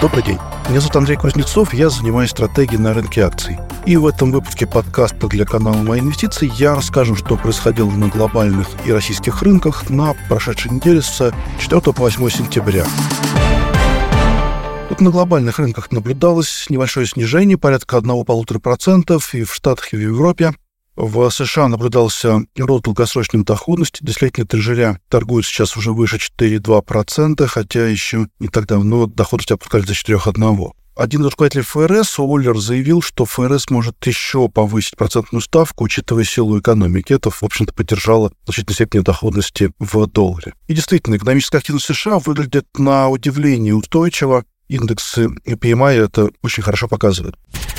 Добрый день. Меня зовут Андрей Кузнецов, я занимаюсь стратегией на рынке акций. И в этом выпуске подкаста для канала «Мои инвестиции» я расскажу, что происходило на глобальных и российских рынках на прошедшей неделе с 4 по 8 сентября. Вот на глобальных рынках наблюдалось небольшое снижение, порядка 1-1,5% и в Штатах, и в Европе. В США наблюдался рост долгосрочной доходности. Десятилетние трежеря торгуют сейчас уже выше 4,2%, хотя еще не так давно доходность опускались до 4,1%. Один из руководителей ФРС, Уоллер, заявил, что ФРС может еще повысить процентную ставку, учитывая силу экономики. Это, в общем-то, поддержало значительной степени доходности в долларе. И действительно, экономическая активность США выглядит на удивление устойчиво индексы PMI это очень хорошо показывают.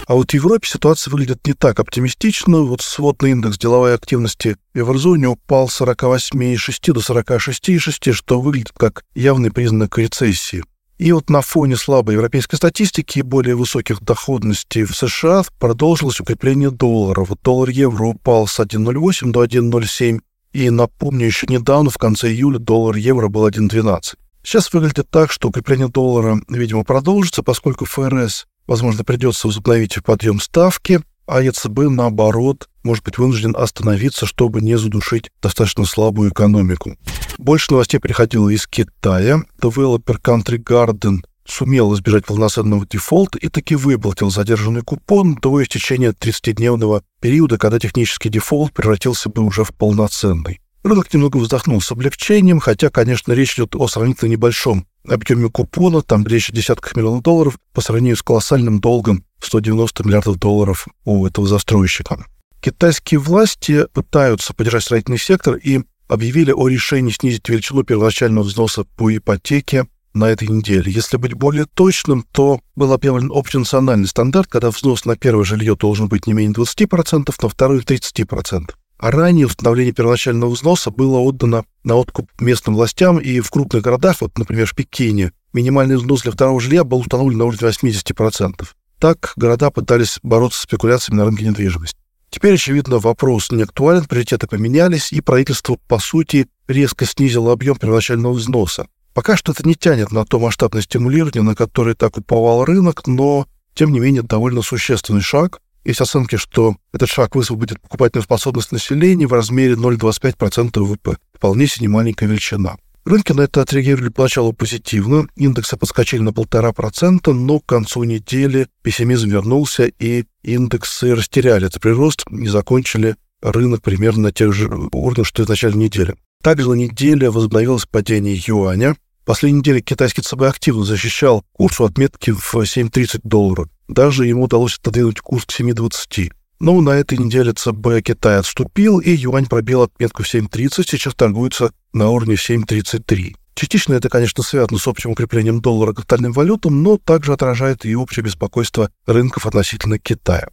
А вот в Европе ситуация выглядит не так оптимистично. Вот сводный индекс деловой активности в еврозоне упал с 48,6 до 46,6, что выглядит как явный признак рецессии. И вот на фоне слабой европейской статистики и более высоких доходностей в США продолжилось укрепление доллара. Вот доллар-евро упал с 1,08 до 1,07. И напомню, еще недавно, в конце июля, доллар-евро был 1,12. Сейчас выглядит так, что укрепление доллара, видимо, продолжится, поскольку ФРС, возможно, придется возобновить подъем ставки, а ЕЦБ, наоборот, может быть вынужден остановиться, чтобы не задушить достаточно слабую экономику. Больше новостей приходило из Китая. Developer Country Garden сумел избежать полноценного дефолта и таки выплатил задержанный купон до истечения 30-дневного периода, когда технический дефолт превратился бы уже в полноценный. Рынок немного вздохнул с облегчением, хотя, конечно, речь идет о сравнительно небольшом объеме купона, там речь о десятках миллионов долларов по сравнению с колоссальным долгом в 190 миллиардов долларов у этого застройщика. Китайские власти пытаются поддержать строительный сектор и объявили о решении снизить величину первоначального взноса по ипотеке на этой неделе. Если быть более точным, то был объявлен общенациональный стандарт, когда взнос на первое жилье должен быть не менее 20%, на второе — 30%. А ранее установление первоначального взноса было отдано на откуп местным властям, и в крупных городах, вот, например, в Пекине, минимальный взнос для второго жилья был установлен на уровне 80%. Так города пытались бороться с спекуляциями на рынке недвижимости. Теперь, очевидно, вопрос не актуален, приоритеты поменялись, и правительство, по сути, резко снизило объем первоначального взноса. Пока что это не тянет на то масштабное стимулирование, на которое так уповал рынок, но, тем не менее, довольно существенный шаг, есть оценки, что этот шаг высвободит покупательную способность населения в размере 0,25% ВВП. Вполне себе немаленькая величина. Рынки на это отреагировали поначалу позитивно, индексы подскочили на полтора процента, но к концу недели пессимизм вернулся, и индексы растеряли этот прирост и закончили рынок примерно на тех же уровнях, что и в начале недели. Также на неделе возобновилось падение юаня. Последней неделе китайский ЦБ активно защищал курс у отметки в 7,30 долларов. Даже ему удалось отодвинуть курс к 7,20. Но на этой неделе ЦБ Китай отступил, и юань пробил отметку в 7.30, сейчас торгуется на уровне 7.33. Частично это, конечно, связано с общим укреплением доллара к остальным валютам, но также отражает и общее беспокойство рынков относительно Китая.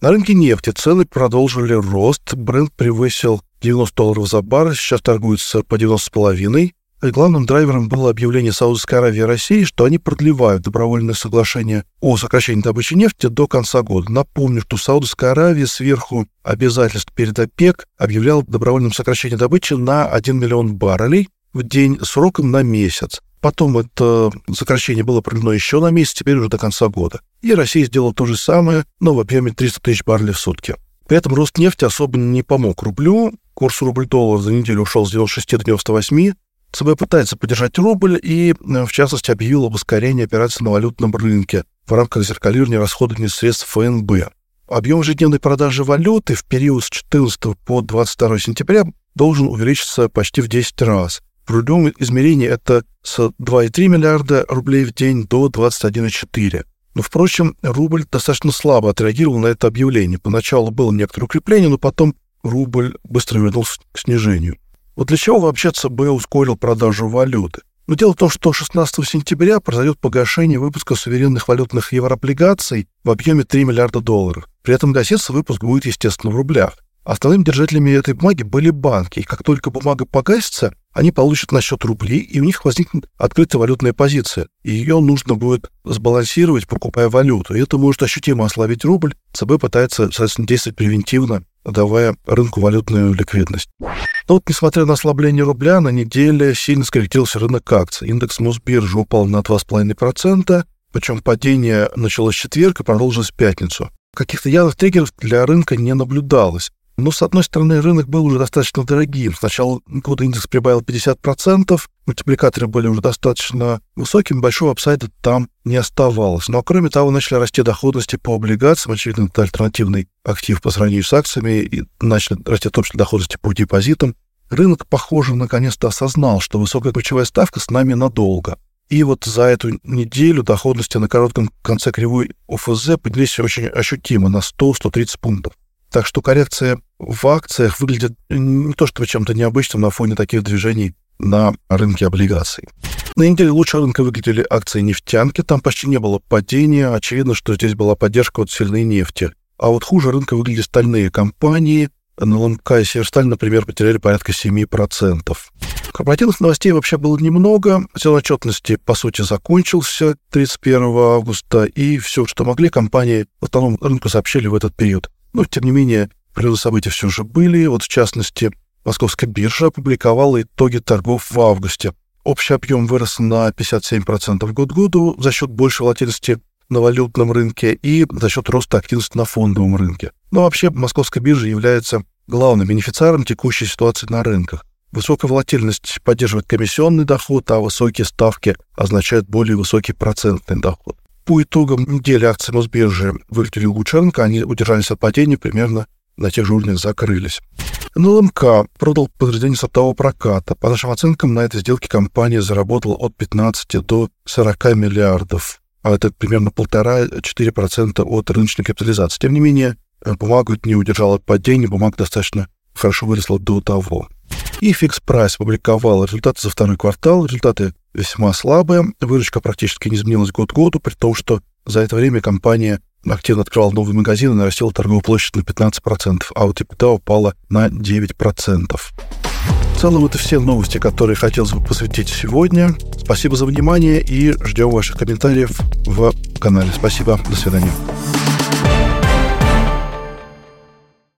На рынке нефти цены продолжили рост. Бренд превысил 90 долларов за баррель, сейчас торгуется по 90,5. Главным драйвером было объявление Саудовской Аравии и России, что они продлевают добровольное соглашение о сокращении добычи нефти до конца года. Напомню, что Саудовская Аравия сверху обязательств перед ОПЕК объявляла добровольном сокращении добычи на 1 миллион баррелей в день сроком на месяц. Потом это сокращение было продлено еще на месяц, теперь уже до конца года. И Россия сделала то же самое, но в объеме 300 тысяч баррелей в сутки. При этом рост нефти особо не помог рублю. Курс рубль-доллар за неделю ушел с 96 до 98, ЦБ пытается поддержать рубль и, э, в частности, объявил об ускорении операций на валютном рынке в рамках зеркалирования расходования средств ФНБ. Объем ежедневной продажи валюты в период с 14 по 22 сентября должен увеличиться почти в 10 раз. В рублевом измерении это с 2,3 миллиарда рублей в день до 21,4. Но, впрочем, рубль достаточно слабо отреагировал на это объявление. Поначалу было некоторое укрепление, но потом рубль быстро вернулся к снижению. Вот для чего вообще ЦБ ускорил продажу валюты? Но дело в том, что 16 сентября произойдет погашение выпуска суверенных валютных еврооблигаций в объеме 3 миллиарда долларов. При этом гаситься выпуск будет, естественно, в рублях. Основными держателями этой бумаги были банки, и как только бумага погасится, они получат на счет рубли, и у них возникнет открытая валютная позиция. И ее нужно будет сбалансировать, покупая валюту. И это может ощутимо ослабить рубль. ЦБ пытается, соответственно, действовать превентивно, давая рынку валютную ликвидность. Но вот, несмотря на ослабление рубля, на неделе сильно скорректировался рынок акций. Индекс Мосбиржи упал на 2,5%, Причем падение началось в четверг и продолжилось в пятницу. Каких-то явных триггеров для рынка не наблюдалось. Но, с одной стороны, рынок был уже достаточно дорогим. С начала года индекс прибавил 50%, мультипликаторы были уже достаточно высокими, большого апсайда там не оставалось. Но, кроме того, начали расти доходности по облигациям, очевидно, это альтернативный актив по сравнению с акциями, и начали расти общие доходности по депозитам. Рынок, похоже, наконец-то осознал, что высокая ключевая ставка с нами надолго. И вот за эту неделю доходности на коротком конце кривой ОФЗ поднялись очень ощутимо на 100-130 пунктов. Так что коррекция в акциях выглядит не то чтобы чем-то необычным на фоне таких движений на рынке облигаций. На неделе лучше рынка выглядели акции нефтянки, там почти не было падения, очевидно, что здесь была поддержка от сильной нефти. А вот хуже рынка выглядели стальные компании, на ЛМК и Северсталь, например, потеряли порядка 7%. Корпоративных новостей вообще было немного. Отдел отчетности, по сути, закончился 31 августа, и все, что могли, компании в основном рынку сообщили в этот период. Но, тем не менее, природы события все же были. Вот, в частности, Московская биржа опубликовала итоги торгов в августе. Общий объем вырос на 57% год году за счет большей волатильности на валютном рынке и за счет роста активности на фондовом рынке. Но вообще Московская биржа является главным бенефициаром текущей ситуации на рынках. Высокая волатильность поддерживает комиссионный доход, а высокие ставки означают более высокий процентный доход. По итогам недели акции Мосбиржи выглядели лучше рынка, они удержались от падения примерно на тех же уровнях закрылись. НЛМК продал подтверждение сортового проката. По нашим оценкам, на этой сделке компания заработала от 15 до 40 миллиардов. А это примерно полтора-четыре процента от рыночной капитализации. Тем не менее, бумага не удержала падения, бумага достаточно хорошо выросла до того. И Fix Price опубликовал результаты за второй квартал. Результаты весьма слабые. Выручка практически не изменилась год к году, при том, что за это время компания активно открывала новые магазины, нарастила торговую площадь на 15%, а вот EBITDA упала на 9%. В целом, это все новости, которые хотелось бы посвятить сегодня. Спасибо за внимание и ждем ваших комментариев в канале. Спасибо. До свидания.